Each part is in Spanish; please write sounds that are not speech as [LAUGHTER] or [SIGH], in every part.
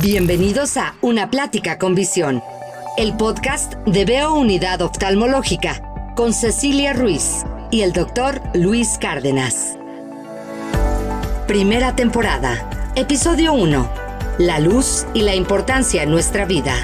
Bienvenidos a Una Plática con Visión, el podcast de Veo Unidad Oftalmológica con Cecilia Ruiz y el doctor Luis Cárdenas. Primera temporada, episodio 1. La luz y la importancia en nuestra vida.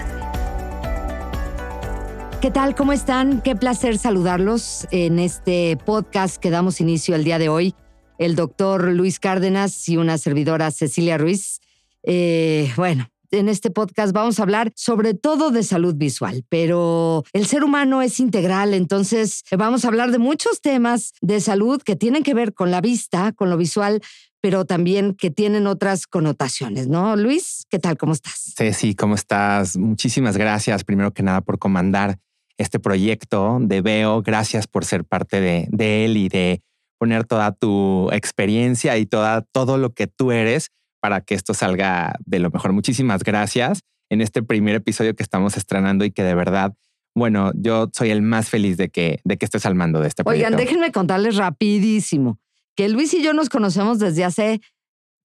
¿Qué tal? ¿Cómo están? Qué placer saludarlos en este podcast que damos inicio el día de hoy. El doctor Luis Cárdenas y una servidora Cecilia Ruiz. Eh, bueno, en este podcast vamos a hablar sobre todo de salud visual, pero el ser humano es integral, entonces vamos a hablar de muchos temas de salud que tienen que ver con la vista, con lo visual, pero también que tienen otras connotaciones, ¿no? Luis, ¿qué tal? ¿Cómo estás? Ceci, ¿cómo estás? Muchísimas gracias, primero que nada, por comandar este proyecto de Veo. Gracias por ser parte de, de él y de poner toda tu experiencia y toda, todo lo que tú eres para que esto salga de lo mejor. Muchísimas gracias en este primer episodio que estamos estrenando y que de verdad, bueno, yo soy el más feliz de que, de que estés al mando de este proyecto. Oigan, déjenme contarles rapidísimo que Luis y yo nos conocemos desde hace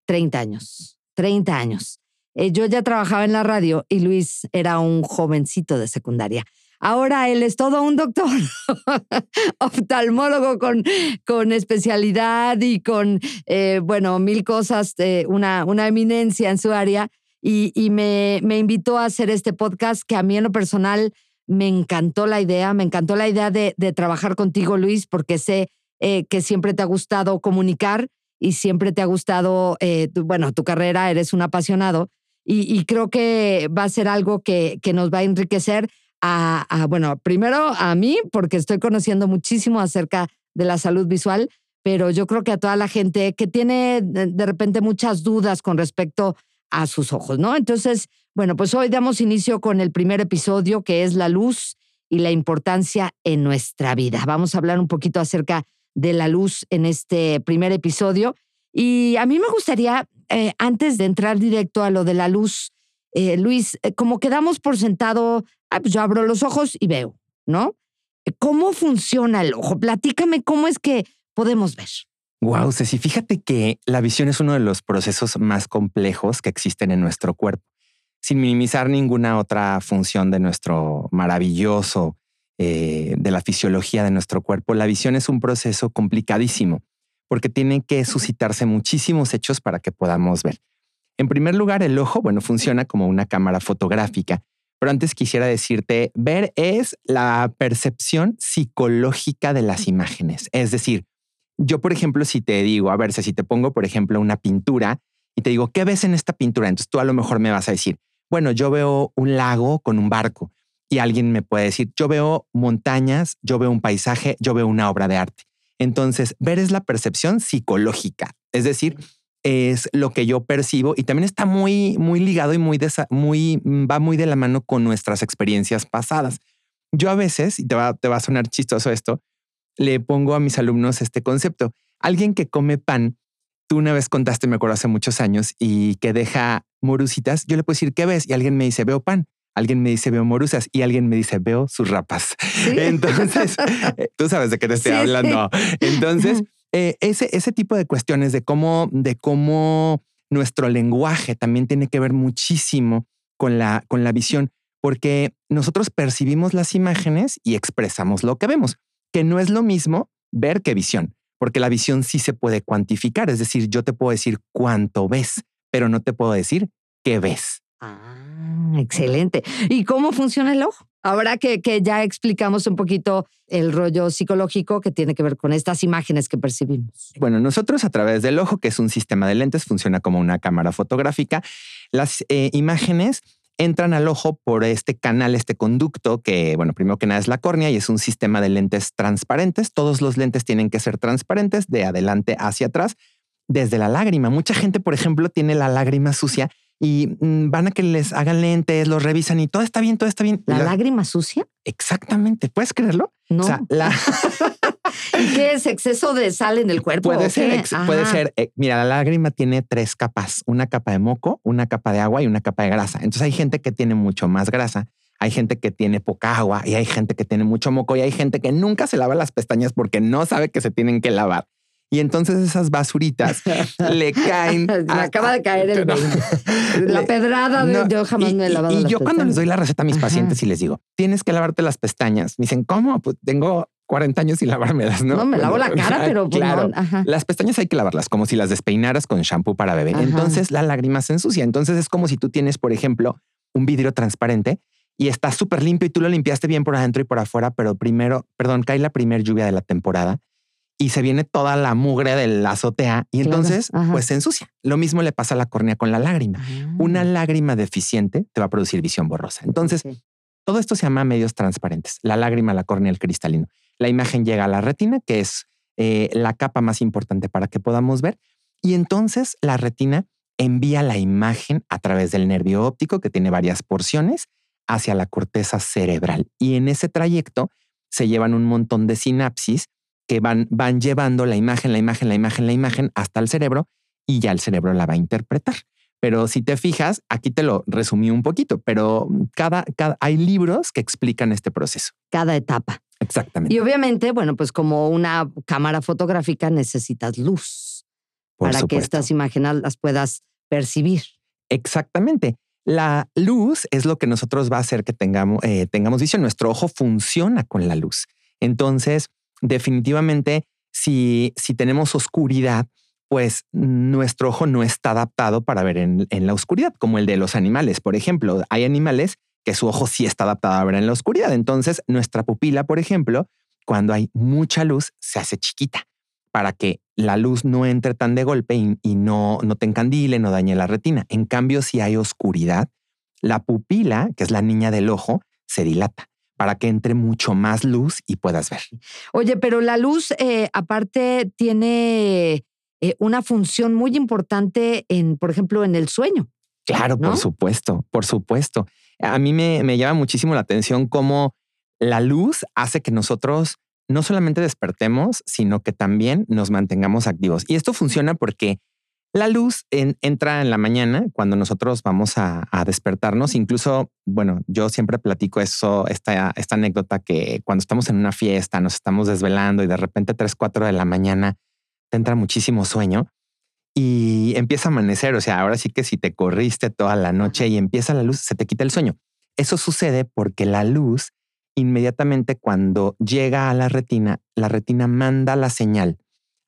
30 años, 30 años. Eh, yo ya trabajaba en la radio y Luis era un jovencito de secundaria. Ahora él es todo un doctor, [LAUGHS] oftalmólogo con, con especialidad y con, eh, bueno, mil cosas, eh, una, una eminencia en su área. Y, y me, me, invitó a hacer este podcast que a mí en lo personal me encantó la idea, me encantó la idea de, de trabajar contigo, Luis, porque sé eh, que siempre te ha gustado comunicar y siempre te ha gustado, tu, bueno, tu carrera, eres un apasionado. Y, y, creo que va a ser algo que, que nos va a enriquecer a, bueno, primero a mí, porque estoy conociendo muchísimo acerca de la salud visual, pero yo creo que a toda la gente que tiene de repente muchas dudas con respecto a sus ojos, ¿no? Entonces, bueno, pues hoy damos inicio con el primer episodio que es la luz y la importancia en nuestra vida. Vamos a hablar un poquito acerca de la luz en este primer episodio. Y a mí me gustaría, eh, antes de entrar directo a lo de la luz, eh, Luis, eh, como quedamos por sentado, ah, pues yo abro los ojos y veo, ¿no? Eh, ¿Cómo funciona el ojo? Platícame cómo es que podemos ver. Wow, Ceci, fíjate que la visión es uno de los procesos más complejos que existen en nuestro cuerpo, sin minimizar ninguna otra función de nuestro maravilloso, de la fisiología de nuestro cuerpo. La visión es un proceso complicadísimo porque tiene que suscitarse muchísimos hechos para que podamos ver. En primer lugar, el ojo, bueno, funciona como una cámara fotográfica, pero antes quisiera decirte, ver es la percepción psicológica de las imágenes. Es decir, yo, por ejemplo, si te digo, a ver, si te pongo, por ejemplo, una pintura y te digo, ¿qué ves en esta pintura? Entonces tú a lo mejor me vas a decir, bueno, yo veo un lago con un barco y alguien me puede decir, yo veo montañas, yo veo un paisaje, yo veo una obra de arte. Entonces, ver es la percepción psicológica, es decir, es lo que yo percibo y también está muy, muy ligado y muy, muy mm, va muy de la mano con nuestras experiencias pasadas. Yo a veces, y te va, te va a sonar chistoso esto, le pongo a mis alumnos este concepto. Alguien que come pan, tú una vez contaste, me acuerdo hace muchos años, y que deja morusitas, yo le puedo decir, ¿qué ves? Y alguien me dice, veo pan. Alguien me dice, veo morusas y alguien me dice, veo sus rapas. [LAUGHS] Entonces, [LAUGHS] eh, tú sabes de qué te estoy hablando. Entonces, eh, ese, ese tipo de cuestiones de cómo, de cómo nuestro lenguaje también tiene que ver muchísimo con la, con la visión, porque nosotros percibimos las imágenes y expresamos lo que vemos, que no es lo mismo ver que visión, porque la visión sí se puede cuantificar, es decir, yo te puedo decir cuánto ves, pero no te puedo decir qué ves. Ah, excelente. ¿Y cómo funciona el ojo? Ahora que, que, ya explicamos un poquito el rollo psicológico que tiene que ver con estas imágenes que percibimos. Bueno, nosotros a través del ojo, que es un sistema de lentes, funciona como una cámara fotográfica, las eh, imágenes entran al ojo por este canal, este conducto, que, bueno, primero que nada es la córnea y es un sistema de lentes transparentes. Todos los lentes tienen que ser transparentes de adelante hacia atrás, desde la lágrima. Mucha gente, por ejemplo, tiene la lágrima sucia y mm, van a que les hagan lentes, los revisan y todo está bien, todo está bien. ¿La, lágrima sucia? Exactamente. ¿Puedes creerlo? No. O sea, la... [LAUGHS] ¿Y qué es exceso de sal en el cuerpo? Puede ser, puede ser. Eh, mira, la lágrima tiene tres capas: una capa de moco, una capa de agua y una capa de grasa. Entonces hay gente que tiene mucho más grasa, hay gente que tiene poca agua y hay gente que tiene mucho moco y hay gente que nunca se lava las pestañas porque no sabe que se tienen que lavar. Y entonces esas basuritas [LAUGHS] le caen. Me acaba de caer el [LAUGHS] La pedrada de yo jamás me he lavado. Y, yo cuando les doy la receta a mis pacientes y les digo, tienes que lavarte las pestañas, me dicen, ¿cómo? Pues tengo 40 años sin lavármelas, ¿no? No, me lavo la cara, pero pues claro. Las pestañas hay que lavarlas como si las despeinaras con shampoo para bebé. Entonces la lágrima se ensucia. Entonces es como si tú tienes, por ejemplo, un vidrio transparente y está súper limpio y tú lo limpiaste bien por adentro y por afuera, pero primero, perdón, cae la primera lluvia de la temporada y se viene toda la mugre de la azotea y entonces pues se ensucia. Lo mismo le pasa a la córnea con la lágrima. Una ah. lágrima deficiente te va a producir visión borrosa. Entonces, todo esto se llama medios transparentes. La lágrima, la córnea, el cristalino. La imagen llega a la retina, que es eh, la capa más importante para que podamos ver. Y entonces la retina envía la imagen a través del nervio óptico, que tiene varias porciones, hacia la corteza cerebral. Y en ese trayecto se llevan un montón de sinapsis que van, van llevando la imagen, la imagen, la imagen, la imagen hasta el cerebro y ya el cerebro la va a interpretar. Pero si te fijas, aquí te lo resumí un poquito, pero cada, cada, hay libros que explican este proceso. Cada etapa. Exactamente. Y obviamente, bueno, pues como una cámara fotográfica necesitas luz para que estas imágenes las puedas percibir. Exactamente. La luz es lo que nosotros va a hacer que tengamos, eh, tengamos visión. Nuestro ojo funciona con la luz. Entonces, definitivamente, si, si tenemos oscuridad, pues nuestro ojo no está adaptado para ver en, la oscuridad, como el de los animales. Por ejemplo, hay animales que su ojo sí está adaptado a ver en la oscuridad. Entonces, nuestra pupila, por ejemplo, cuando hay mucha luz, se hace chiquita para que la luz no entre tan de golpe y, no, no te encandile, no dañe la retina. En cambio, si hay oscuridad, la pupila, que es la niña del ojo, se dilata para que entre mucho más luz y puedas ver. Oye, pero la luz, eh, aparte, tiene eh, una función muy importante en, por ejemplo, en el sueño. Claro, por supuesto, por supuesto. A mí me, me llama muchísimo la atención cómo la luz hace que nosotros no solamente despertemos, sino que también nos mantengamos activos. Y esto funciona porque la luz entra en la mañana cuando nosotros vamos a, despertarnos. Incluso, bueno, yo siempre platico eso, esta, esta anécdota que cuando estamos en una fiesta, nos estamos desvelando y de repente 3, 4 de la mañana te entra muchísimo sueño y empieza a amanecer. O sea, ahora sí que si te corriste toda la noche y empieza la luz, se te quita el sueño. Eso sucede porque la luz inmediatamente cuando llega a la retina, la retina manda la señal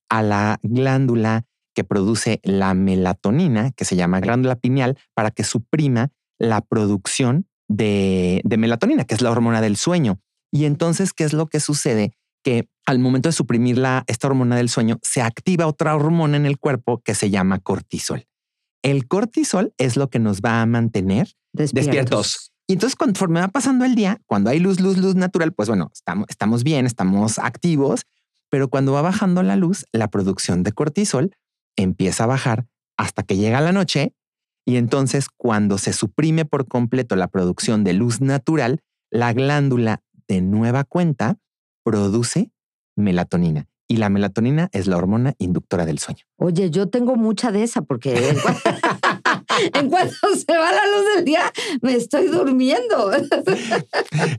a la glándula que produce la melatonina, que se llama glándula pineal, para que suprima la producción de, melatonina, que es la hormona del sueño. Y entonces, ¿qué es lo que sucede? Que al momento de suprimir la, esta hormona del sueño, se activa otra hormona en el cuerpo que se llama cortisol. El cortisol es lo que nos va a mantener despiertos y entonces conforme va pasando el día, cuando hay luz, luz, luz natural, pues bueno, estamos, estamos bien, estamos activos, pero cuando va bajando la luz, la producción de cortisol empieza a bajar hasta que llega la noche y entonces cuando se suprime por completo la producción de luz natural, la glándula de nueva cuenta produce melatonina. Y la melatonina es la hormona inductora del sueño. Oye, yo tengo mucha de esa porque [LAUGHS] [LAUGHS] en cuanto se va la luz del día, me estoy durmiendo. [LAUGHS]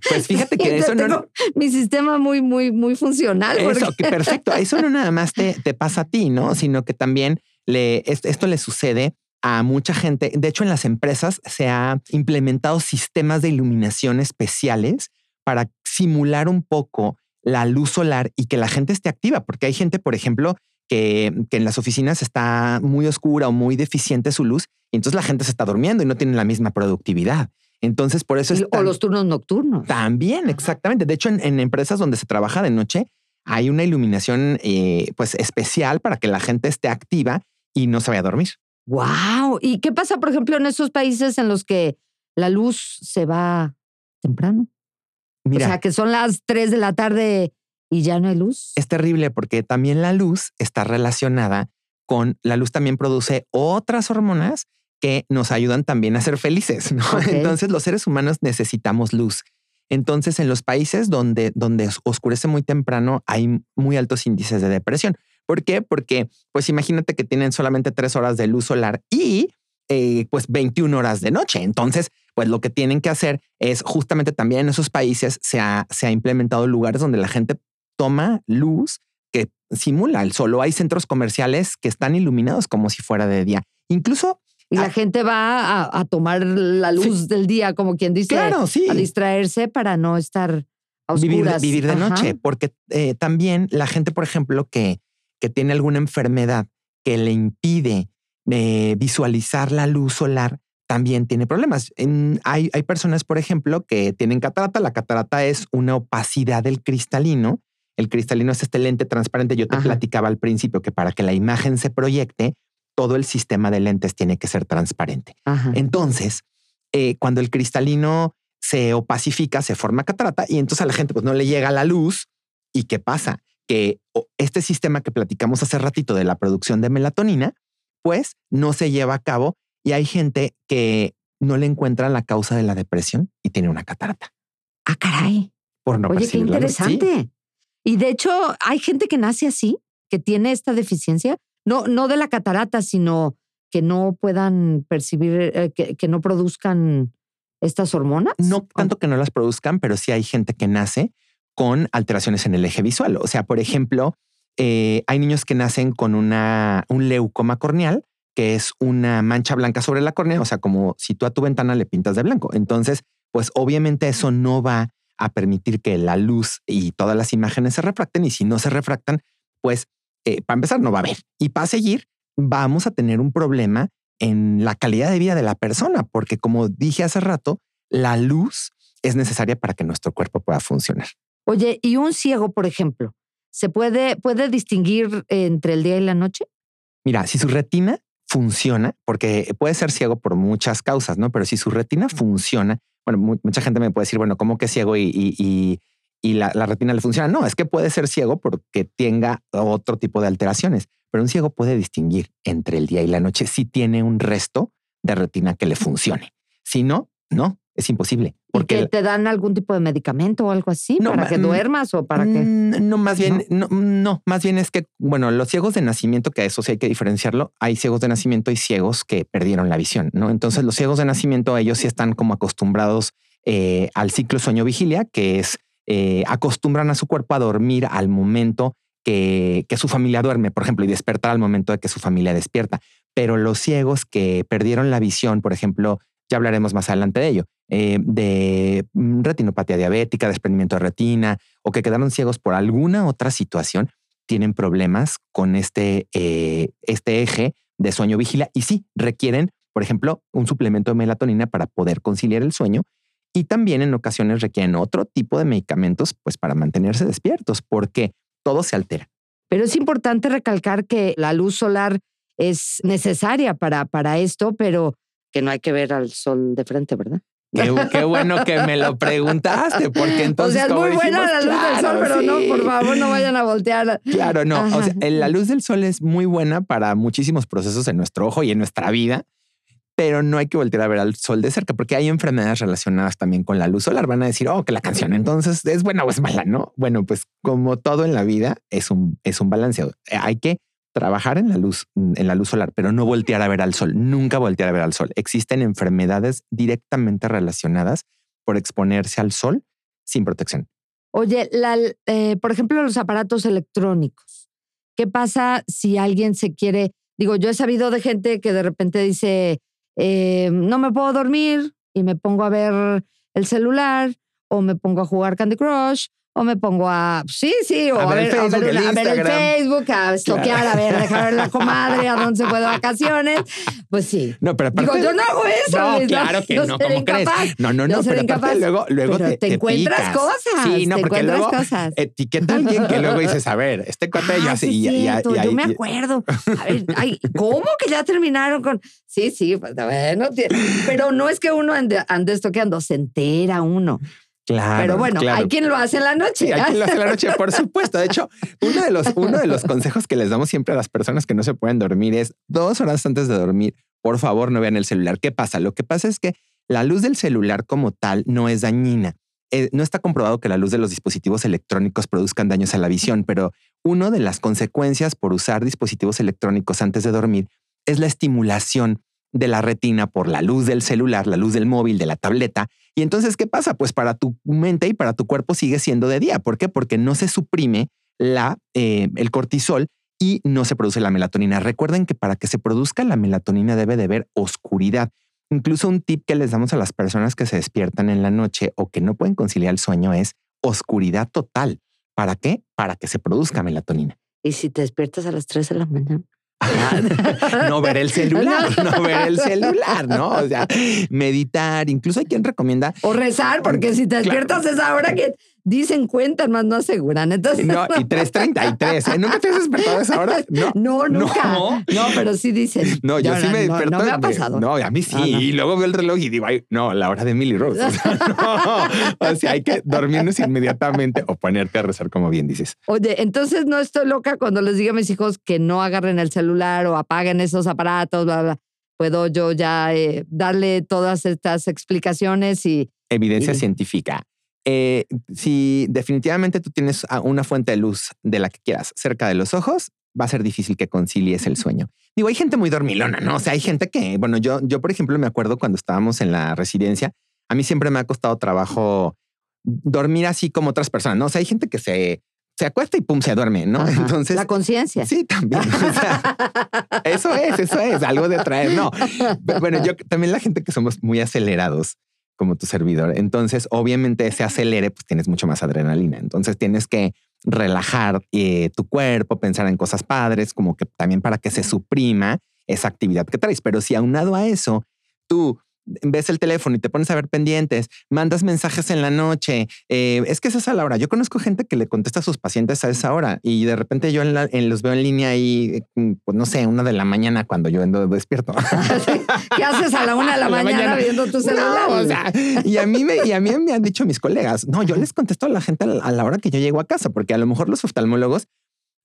Pues fíjate que [LAUGHS] eso no. Mi sistema muy, muy, muy funcional. Eso, perfecto. Eso no nada más te, te pasa a ti, ¿no? Sino que también le, esto le sucede a mucha gente. De hecho, en las empresas se ha implementado sistemas de iluminación especiales para simular un poco la luz solar y que la gente esté activa, porque hay gente, por ejemplo, que, en las oficinas está muy oscura o muy deficiente su luz y entonces la gente se está durmiendo y no tiene la misma productividad. Entonces, por eso es. o los turnos nocturnos. También, exactamente. De hecho, en, empresas donde se trabaja de noche, hay una iluminación eh, pues especial para que la gente esté activa y no se vaya a dormir. Wow. ¿Y qué pasa, por ejemplo, en esos países en los que la luz se va temprano? Mira, o sea, que son las 3 de la tarde y ya no hay luz. Es terrible porque también la luz está relacionada con la luz también produce otras hormonas que nos ayudan también a ser felices. Entonces los seres humanos necesitamos luz. Entonces en los países donde, donde oscurece muy temprano hay muy altos índices de depresión. ¿Por qué? Porque pues imagínate que tienen solamente tres horas de luz solar y eh, pues 21 horas de noche. Entonces, pues lo que tienen que hacer es justamente también en esos países se ha, se ha implementado lugares donde la gente toma luz que simula el sol. O hay centros comerciales que están iluminados como si fuera de día. Incluso y la gente va a, tomar la luz del día, como quien dice, claro, sí. a distraerse para no estar a oscuras. Vivir, de noche, porque eh, también la gente, por ejemplo, que, que tiene alguna enfermedad que le impide eh, visualizar la luz solar, también tiene problemas. hay, hay personas, por ejemplo, que tienen catarata. La catarata es una opacidad del cristalino. El cristalino es este lente transparente. Yo te platicaba al principio que para que la imagen se proyecte, todo el sistema de lentes tiene que ser transparente. Entonces, eh, cuando el cristalino se opacifica, se forma catarata y entonces a la gente pues no le llega la luz. ¿Y qué pasa? Que este sistema que platicamos hace ratito de la producción de melatonina, pues no se lleva a cabo y hay gente que no le encuentra la causa de la depresión y tiene una catarata. Ah, caray. Por no Oye, qué interesante. Y de hecho, hay gente que nace así, que tiene esta deficiencia no, no de la catarata, sino que no puedan percibir, eh, que, no produzcan estas hormonas? No tanto que no las produzcan, pero sí hay gente que nace con alteraciones en el eje visual. O sea, por ejemplo, eh, hay niños que nacen con una, un leucoma corneal, que es una mancha blanca sobre la córnea, o sea, como si tú a tu ventana le pintas de blanco. Entonces, pues obviamente eso no va a permitir que la luz y todas las imágenes se refracten y si no se refractan, pues eh, para empezar, no va a haber. Y para seguir, vamos a tener un problema en la calidad de vida de la persona, porque como dije hace rato, la luz es necesaria para que nuestro cuerpo pueda funcionar. Oye, ¿y un ciego, por ejemplo, se puede, puede distinguir entre el día y la noche? Mira, si su retina funciona, porque puede ser ciego por muchas causas, ¿no? Pero si su retina funciona, bueno, mucha gente me puede decir, bueno, ¿cómo que ciego y, y la, retina le funciona. No, es que puede ser ciego porque tenga otro tipo de alteraciones, pero un ciego puede distinguir entre el día y la noche si tiene un resto de retina que le funcione. Si no, no, es imposible. Porque te dan algún tipo de medicamento o algo así para que duermas o para que. No, más bien, ¿No? no, más bien es que, bueno, los ciegos de nacimiento, que a eso sí hay que diferenciarlo, hay ciegos de nacimiento y ciegos que perdieron la visión, ¿no? Entonces, los ciegos de nacimiento, ellos sí están como acostumbrados eh, al ciclo sueño-vigilia, que es eh, acostumbran a su cuerpo a dormir al momento que, su familia duerme, por ejemplo, y despertar al momento de que su familia despierta. Pero los ciegos que perdieron la visión, por ejemplo, ya hablaremos más adelante de ello, eh, de mm, retinopatía diabética, desprendimiento de retina, o que quedaron ciegos por alguna otra situación, tienen problemas con este, eh, este eje de sueño vigila y sí requieren, por ejemplo, un suplemento de melatonina para poder conciliar el sueño y también en ocasiones requieren otro tipo de medicamentos pues para mantenerse despiertos porque todo se altera. Pero es importante recalcar que la luz solar es necesaria para, para esto, pero que no hay que ver al sol de frente, ¿verdad? Qué, bueno que me lo preguntaste, porque entonces. [LAUGHS] O sea, es muy buena la luz del sol, pero no, por favor, no vayan a voltear. Claro, no. O sea, la luz del sol es muy buena para muchísimos procesos en nuestro ojo y en nuestra vida pero no hay que voltear a ver al sol de cerca porque hay enfermedades relacionadas también con la luz solar. Van a decir, oh, que la canción entonces es buena o es mala, ¿no? Bueno, pues como todo en la vida es un, es un balance. Hay que trabajar en la luz, en la luz solar, pero no voltear a ver al sol, nunca voltear a ver al sol. Existen enfermedades directamente relacionadas por exponerse al sol sin protección. Oye, eh, por ejemplo, los aparatos electrónicos. ¿Qué pasa si alguien se quiere? Digo, yo he sabido de gente que de repente dice, eh, no me puedo dormir y me pongo a ver el celular o me pongo a jugar Candy Crush o me pongo a, sí, sí, o a, ver, el Facebook, a, ver, el Facebook, a estoquear, a ver, dejar ver la comadre, a dónde se puede de vacaciones. Pues sí. No, pero aparte, Digo, yo no hago eso. No, claro que no, ¿cómo crees? No, no, no, pero aparte luego, luego te, te, encuentras cosas. Sí, no, te porque luego cosas. etiqueta a alguien que luego dices, a ver, este cuate yo así. y, y, yo me acuerdo. [LAUGHS] A ver, ay, ¿cómo que ya terminaron con...? Sí, sí, pues, bueno, pero no es que uno ande, ande estoqueando, se entera uno. Claro. Pero bueno, hay quien lo hace en la noche. hay quien lo hace en la noche, por [LAUGHS] supuesto. De hecho, uno de, los, uno de los consejos que les damos siempre a las personas que no se pueden dormir es dos horas antes de dormir, por favor, no vean el celular. ¿Qué pasa? Lo que pasa es que la luz del celular como tal no es dañina. Eh, no está comprobado que la luz de los dispositivos electrónicos produzcan daños a la visión, pero una de las consecuencias por usar dispositivos electrónicos antes de dormir es la estimulación de la retina por la luz del celular, la luz del móvil, de la tableta. Y entonces, ¿qué pasa? Pues para tu mente y para tu cuerpo sigue siendo de día. ¿Por qué? Porque no se suprime la, eh, el cortisol y no se produce la melatonina. Recuerden que para que se produzca la melatonina debe de haber oscuridad. Incluso un tip que les damos a las personas que se despiertan en la noche o que no pueden conciliar el sueño es oscuridad total. ¿Para qué? Para que se produzca melatonina. ¿Y si te despiertas a las 3 de la mañana? [LAUGHS] no ver el celular, no ver el celular, ¿no? O sea, meditar, incluso hay quien recomienda. O rezar, porque si te despiertas es ahora que dicen cuentan, más no aseguran. Entonces, no, y 3.33, ¿eh? ¿Nunca te has despertado a esa hora? [LAUGHS] No, nunca. No. pero sí dicen. No, yo sí me despierto. No, me ha pasado. no, a mí sí. Y luego veo el reloj y digo, ay, no, la hora de Millie Rose. [LAUGHS] O sea, no. O sea, hay que dormirnos inmediatamente o ponerte a rezar, como bien dices. Oye, entonces no estoy loca cuando les diga a mis hijos que no agarren el celular o apaguen esos aparatos, bla, bla. Puedo yo ya eh, darle todas estas explicaciones y. Evidencia científica. Eh, si definitivamente tú tienes una fuente de luz de la que quieras cerca de los ojos, va a ser difícil que concilies el sueño. Digo, hay gente muy dormilona, ¿no? O sea, hay gente que, bueno, yo, yo por ejemplo me acuerdo cuando estábamos en la residencia, a mí siempre me ha costado trabajo dormir así como otras personas, ¿no? O sea, hay gente que se, se acuesta y pum, se duerme, ¿no? [LAUGHS] Entonces. La conciencia. Sí, también. eso es, eso es algo de traer. No. [LAUGHS] Bueno, yo también la gente que somos muy acelerados como tu servidor. Entonces, obviamente, ese acelere, pues tienes mucho más adrenalina. Entonces, tienes que relajar eh, tu cuerpo, pensar en cosas padres, como que también para que se suprima esa actividad que traes. Pero si aunado a eso, tú ves el teléfono y te pones a ver pendientes, mandas mensajes en la noche. Eh, es que es esa la hora. Yo conozco gente que le contesta a sus pacientes a esa hora y de repente yo en los veo en línea y, mm, pues no sé, una de la mañana cuando yo ando despierto. [LAUGHS] ¿Qué haces a la una de la, [LAUGHS] mañana, viendo tu celular? y a mí me, y a mí me han dicho mis colegas, no, yo les contesto a la gente a la hora que yo llego a casa, porque a lo mejor los oftalmólogos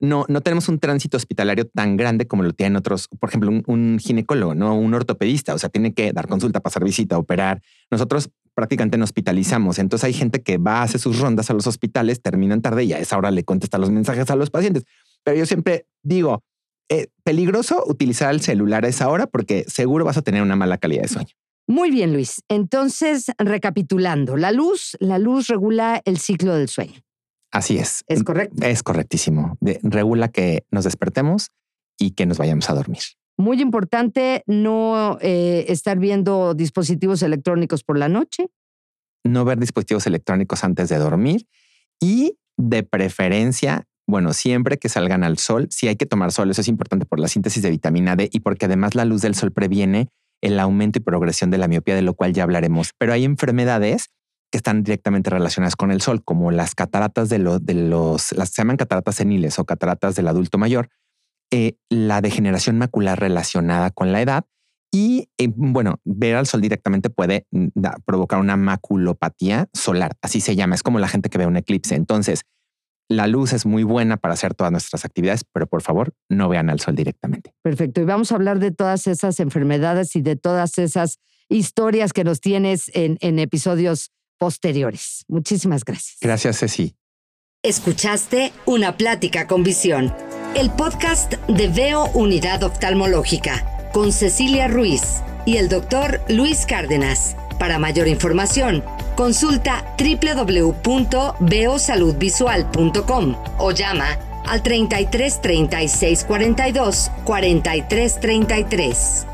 no, no tenemos un tránsito hospitalario tan grande como lo tienen otros, por ejemplo, un, ginecólogo, no un ortopedista, o sea, tiene que dar consulta, pasar visita, operar. Nosotros prácticamente nos hospitalizamos. Entonces hay gente que va, hace sus rondas a los hospitales, terminan tarde y a esa hora le contesta los mensajes a los pacientes. Pero yo siempre digo, eh, peligroso utilizar el celular a esa hora porque seguro vas a tener una mala calidad de sueño. Muy bien, Luis. Entonces, recapitulando, la luz, la luz regula el ciclo del sueño. Así es. Es correcto. Es correctísimo. regula que nos despertemos y que nos vayamos a dormir. Muy importante no eh, estar viendo dispositivos electrónicos por la noche. No ver dispositivos electrónicos antes de dormir y de preferencia, bueno, siempre que salgan al sol, si hay que tomar sol, eso es importante por la síntesis de vitamina D y porque además la luz del sol previene el aumento y progresión de la miopía, de lo cual ya hablaremos. Pero hay enfermedades que están directamente relacionadas con el sol, como las cataratas de, de los, las se llaman cataratas seniles o cataratas del adulto mayor, eh, la degeneración macular relacionada con la edad y, eh, bueno, ver al sol directamente puede mm, provocar una maculopatía solar, así se llama, es como la gente que ve un eclipse. Entonces, la luz es muy buena para hacer todas nuestras actividades, pero por favor, no vean al sol directamente. Perfecto. Y vamos a hablar de todas esas enfermedades y de todas esas historias que nos tienes en, en episodios posteriores. Muchísimas gracias. Gracias, Ceci. Escuchaste Una Plática con Visión, el podcast de Veo Unidad Oftalmológica, con Cecilia Ruiz y el doctor Luis Cárdenas. Para mayor información, consulta www.veosaludvisual.com o llama al 33 36 42 43 33.